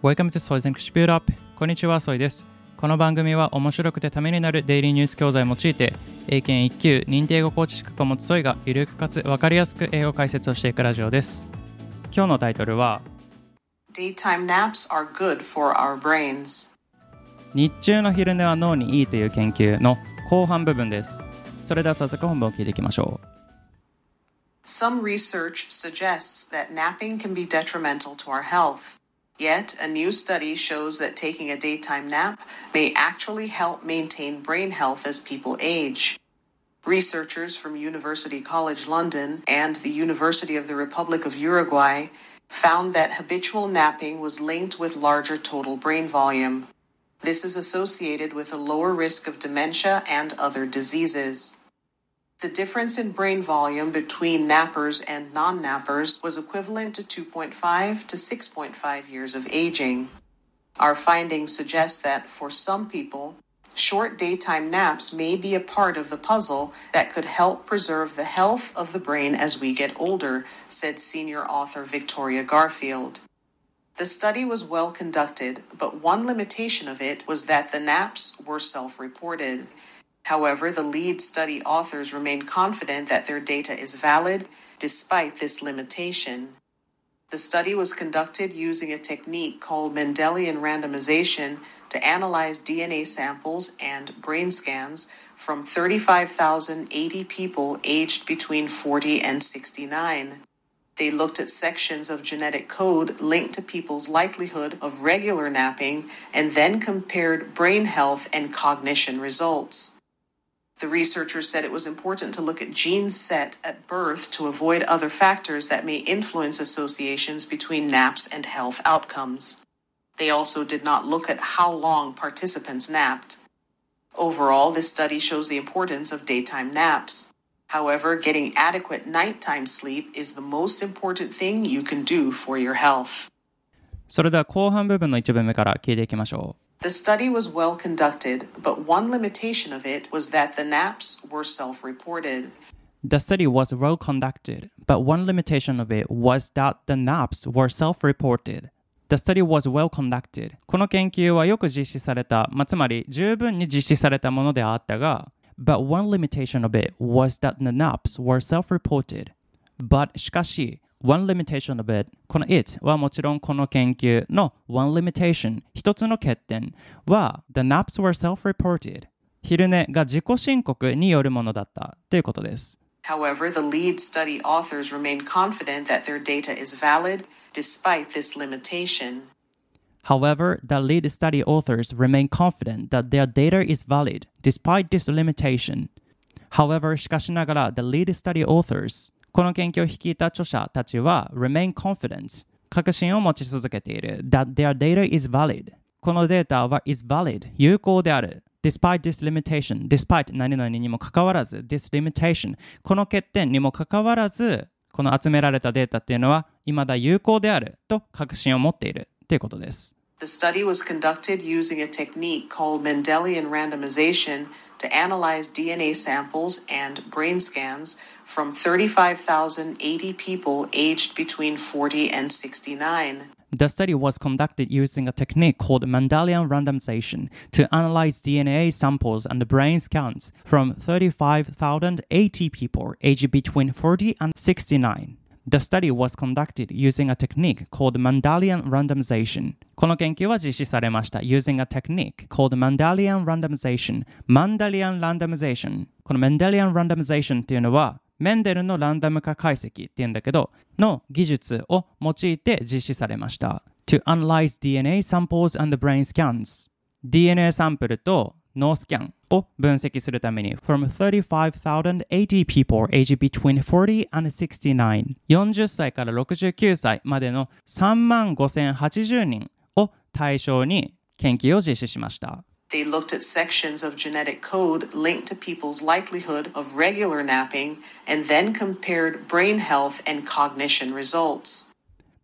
Welcome to Soy's English Build Up こんにちは、ソイです。この番組は面白くてためになるデイリーニュース教材を用いて、英検1級認定英語コーチ資格を持つソイがゆるくかつ分かりやすく英語解説をしていくラジオです。今日のタイトルは、Daytime naps are good for our brains. 日中の昼寝は脳にいいという研究の後半部分です。それでは早速本文を聞いていきましょう。Some research suggests that napping can be detrimental to our health. Yet, a new study shows that taking a daytime nap may actually help maintain brain health as people age. Researchers from University College London and the University of the Republic of Uruguay found that habitual napping was linked with larger total brain volume. This is associated with a lower risk of dementia and other diseases. The difference in brain volume between nappers and non nappers was equivalent to 2.5 to 6.5 years of aging. Our findings suggest that for some people, short daytime naps may be a part of the puzzle that could help preserve the health of the brain as we get older, said senior author Victoria Garfield. The study was well conducted, but one limitation of it was that the naps were self reported. However, the lead study authors remain confident that their data is valid despite this limitation. The study was conducted using a technique called Mendelian randomization to analyze DNA samples and brain scans from 35,080 people aged between 40 and 69. They looked at sections of genetic code linked to people's likelihood of regular napping and then compared brain health and cognition results. The researchers said it was important to look at genes set at birth to avoid other factors that may influence associations between naps and health outcomes. They also did not look at how long participants napped. Overall, this study shows the importance of daytime naps. However, getting adequate nighttime sleep is the most important thing you can do for your health. それでは後半部分の一文目から聞いていきましょう。 The study was well conducted, but one limitation of it was that the naps were self reported. The study was well conducted, but one limitation of it was that the naps were self reported. The study was well conducted. この研究はよく実施された、まあ、つまり十分に実施されたものであったが、but one limitation of it was that the naps were self reported. But しかし、 one limitation of it この it はもちろんこの研究の one limitation 一つの欠点は the naps were self-reported 昼寝が自己申告によるものだったということです However, the lead study authors remain confident that their data is valid despite this limitation. However, the lead study authors remain confident that their data is valid despite this limitation. However, しかしながら the lead study authors この研究を率いた著者たちは remain confident 確信を持ち続けている。That their data is valid. このデータは is valid 有効である。Despite this limitation despite 何々にもかかわらず this limitation この欠点にもかかわらずこの集められたデータっていうのは未だ有効であると確信を持っているということです。The study was conducted using a technique called Mendelian randomization to analyze DNA samples and brain scans from 35,080 people aged between 40 and 69. The study was conducted using a technique called Mendelian randomization to analyze DNA samples and brain scans from 35,080 people aged between 40 and 69. The study was conducted using a technique called Mendelian randomization. この研究は実施されました using a technique called Mendelian randomization. Mendelian randomization. この Mendelian randomization っていうのはメンデルのランダム化解析っていうんだけど、の技術を用いて実施されました。to analyze DNA samples and brain scans。DNA サンプルと脳スキャンを分析するために from 35,080 people aged between 40 and 69 40歳から69歳までの3万5080人を対象に研究を実施しました。 They looked at sections of genetic code linked to people's likelihood of regular napping and then compared brain health and cognition results.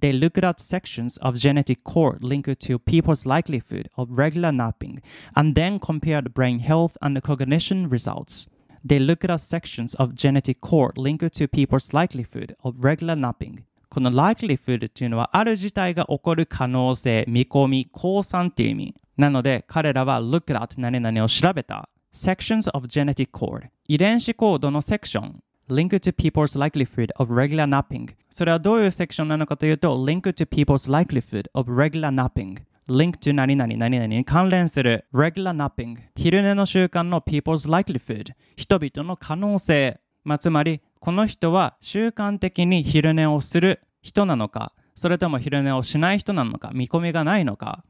They looked at sections of genetic code linked to people's likelihood of regular napping and then compared brain health and cognition results. They looked at sections of genetic code linked to people's likelihood of regular napping この likelihood っていうのはある事態が起こる可能性、見込み、降参っていう意味。なので彼らは look at 何々を調べた。sections of genetic code 遺伝子コードのセクション Link to people's likelihood of regular napping それはどういうセクションなのかというと Link to people's likelihood of regular napping link to 何々何々に関連する regular napping 昼寝の習慣の people's likelihood 人々の可能性、まあ、つまりこの人は習慣的に昼寝をする人なのかそれとも昼寝をしない人なのか見込みがないのか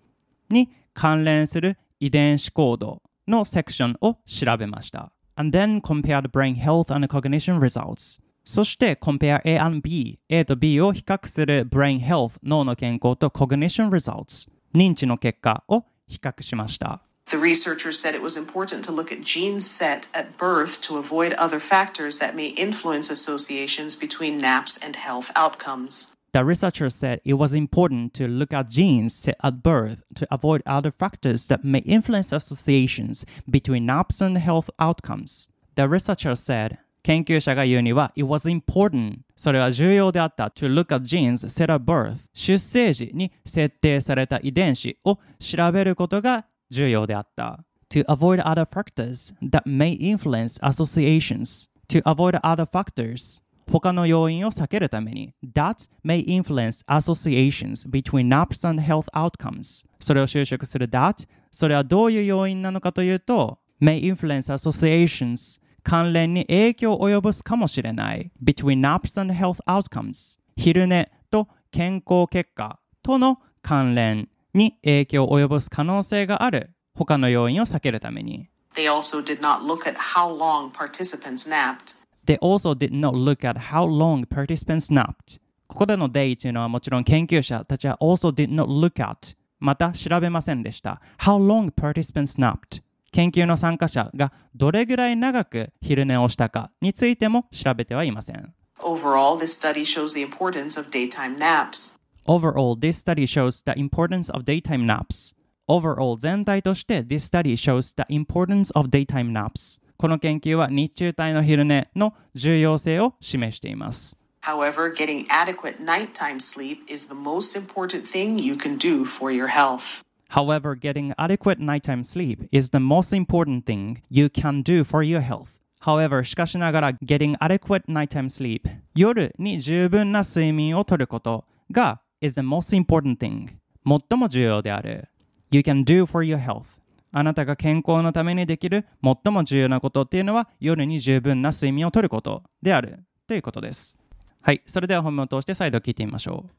に関連する遺伝子コードのセクションを調べました。And then compared brain health and cognition results. そして compare A and B、A と B を比較する brain health 脳の健康と cognition results 認知の結果を比較しました。The researchers said it was important to look at genes set at birth to avoid other factors that may influence associations between naps and health outcomes. The researcher said it was important to look at genes set at birth to avoid other factors that may influence associations between naps and health outcomes. The researcher said, 研究者が言うには、it was important それは重要であった to look at genes set at birth 出生時に設定された遺伝子を調べることが重要であった to avoid other factors that may influence associations to avoid other factors 他の要因を避けるために that may influence associations between naps and health outcomes それを修飾する that それはどういう要因なのかというと may influence associations 関連に影響を及ぼすかもしれない between naps and health outcomes 昼寝と健康結果との関連に影響を及ぼす可能性がある他の要因を避けるために They also did not look at how long participants napped They also did not look at how long participants napped. ここでの they というのはもちろん研究者たちは also did not look at また調べませんでした。How long participants napped 研究の参加者がどれぐらい長く昼寝をしたかについても調べてはいません。Overall, this study shows the importance of daytime naps. Overall, this study shows the importance of daytime naps. Overall, 全体として this study shows the importance of daytime naps. この研究は日中帯の昼寝の重要性を示しています。However, getting adequate nighttime sleep is the most important thing you can do for your health. However, getting adequate nighttime sleep is the most important thing you can do for your health. However, しかしながら getting adequate nighttime sleep 夜に十分な睡眠をとることが is the most important thing 最も重要である You can do for your health あなたが健康のためにできる最も重要なことっていうのは夜に十分な睡眠をとることであるということです。はい、それでは本文を通して再度聞いてみましょう。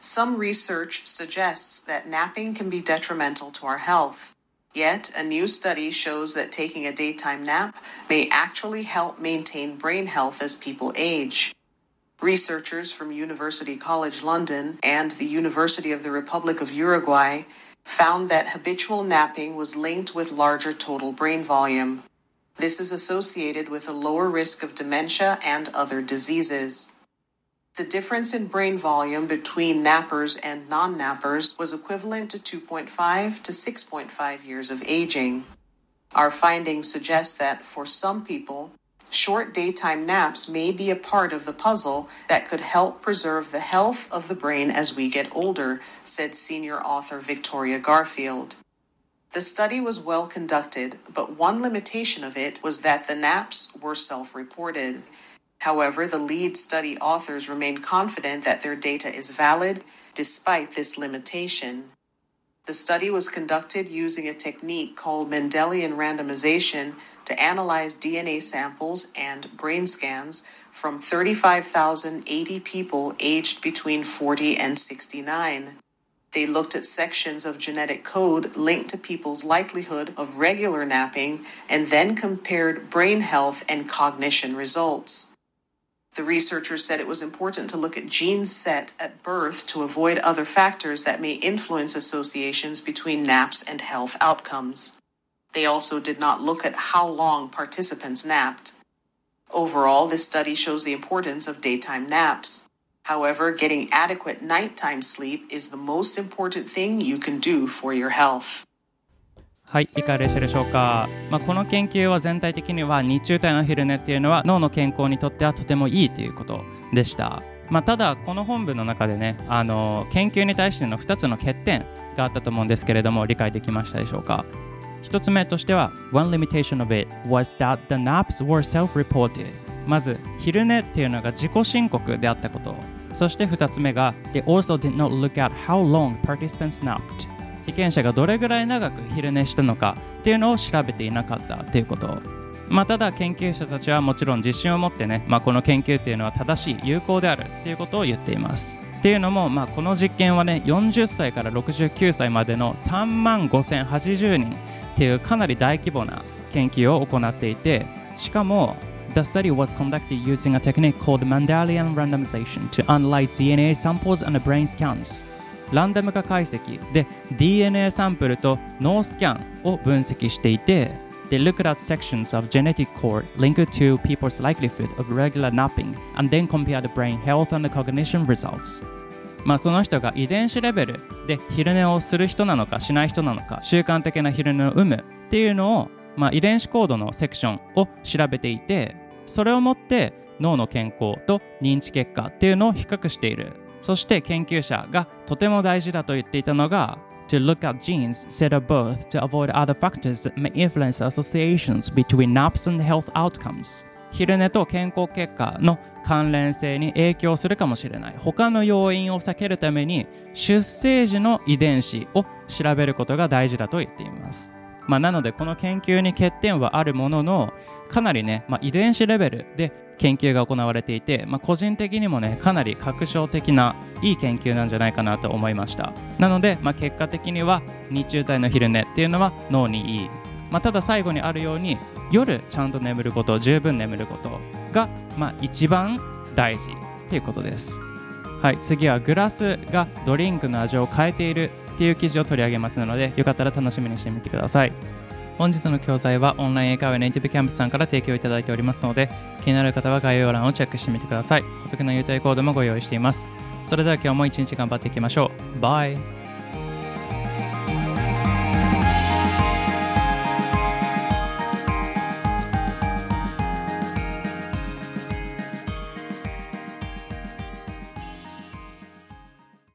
Some research suggests that napping can be detrimental to our health. Yet, a new study shows that taking a daytime nap may actually help maintain brain health as people age. Researchers from University College London and the University of the Republic of Uruguay found that habitual napping was linked with larger total brain volume. This is associated with a lower risk of dementia and other diseases. The difference in brain volume between nappers and non nappers was equivalent to 2.5 to 6.5 years of aging. Our findings suggest that for some people, short daytime naps may be a part of the puzzle that could help preserve the health of the brain as we get older, said senior author Victoria Garfield. The study was well conducted, but one limitation of it was that the naps were self reported. However, the lead study authors remain confident that their data is valid despite this limitation. The study was conducted using a technique called Mendelian randomization to analyze DNA samples and brain scans from 35,080 people aged between 40 and 69. They looked at sections of genetic code linked to people's likelihood of regular napping and then compared brain health and cognition results. The researchers said it was important to look at genes set at birth to avoid other factors that may influence associations between naps and health outcomes. They also did not look at how long participants napped. Overall, this study shows the importance of daytime naps. However, getting adequate nighttime sleep is the most important thing you can do for your health. はい、いかがでしたでしょうか、まあ、この研究は全体的には日中帯の昼寝っていうのは脳の健康にとってはとてもいいということでしたまあ、ただこの本文の中でねあの研究に対しての2つの欠点があったと思うんですけれども理解できましたでしょうか1つ目としては One limitation of it was that the naps were self-reported. まず昼寝っていうのが自己申告であったこと。そして2つ目が They also did not look at how long participants napped. 被験者がどれぐらい長く昼寝したのかっていうのを調べていなかったっていうこと。まあ、ただ研究者たちはもちろん自信を持ってね、まあ、この研究っていうのは正しい有効であるっていうことを言っています。っていうのも、まあ、この実験はね40歳から69歳までの3万5080人っていうかなり大規模な研究を行っていてしかも The study was conducted using a technique called Mendelian randomization to analyze DNA samples and brain scans ランダム化解析で DNA サンプルと脳スキャンを分析していて They looked at sections of genetic code linked to people's likelihood of regular napping and then compared brain health and cognition results. まあその人が遺伝子レベルで昼寝をする人なのかしない人なのか習慣的な昼寝を生むっていうのを、まあ、遺伝子コードのセクションを調べていてそれをもって脳の健康と認知結果っていうのを比較している。そして研究者がとても大事だと言っていたのが to look at genes set at birth to avoid other factors that may influence associations between naps and health outcomes 昼寝と健康結果の関連性に影響するかもしれない。他の要因を避けるために出生時の遺伝子を調べることが大事だと言っています、まあ、なのでこの研究に欠点はあるもののかなりね、まあ、遺伝子レベルで研究が行われていて、まあ、個人的にもねかなり確証的ないい研究なんじゃないかなと思いました。なので、まあ、結果的には日中帯の昼寝っていうのは脳にいい、まあ、ただ最後にあるように夜ちゃんと眠ること十分眠ることが、まあ、一番大事っていうことです。はい次はグラスがドリンクの味を変えているっていう記事を取り上げますのでよかったら楽しみにしてみてください。本日の教材はオンライン英会話ネイティブキャンプさんから提供いただいておりますので気になる方は概要欄をチェックしてみてください。お得な優待コードもご用意していますそれでは今日も一日頑張っていきましょう。バイ。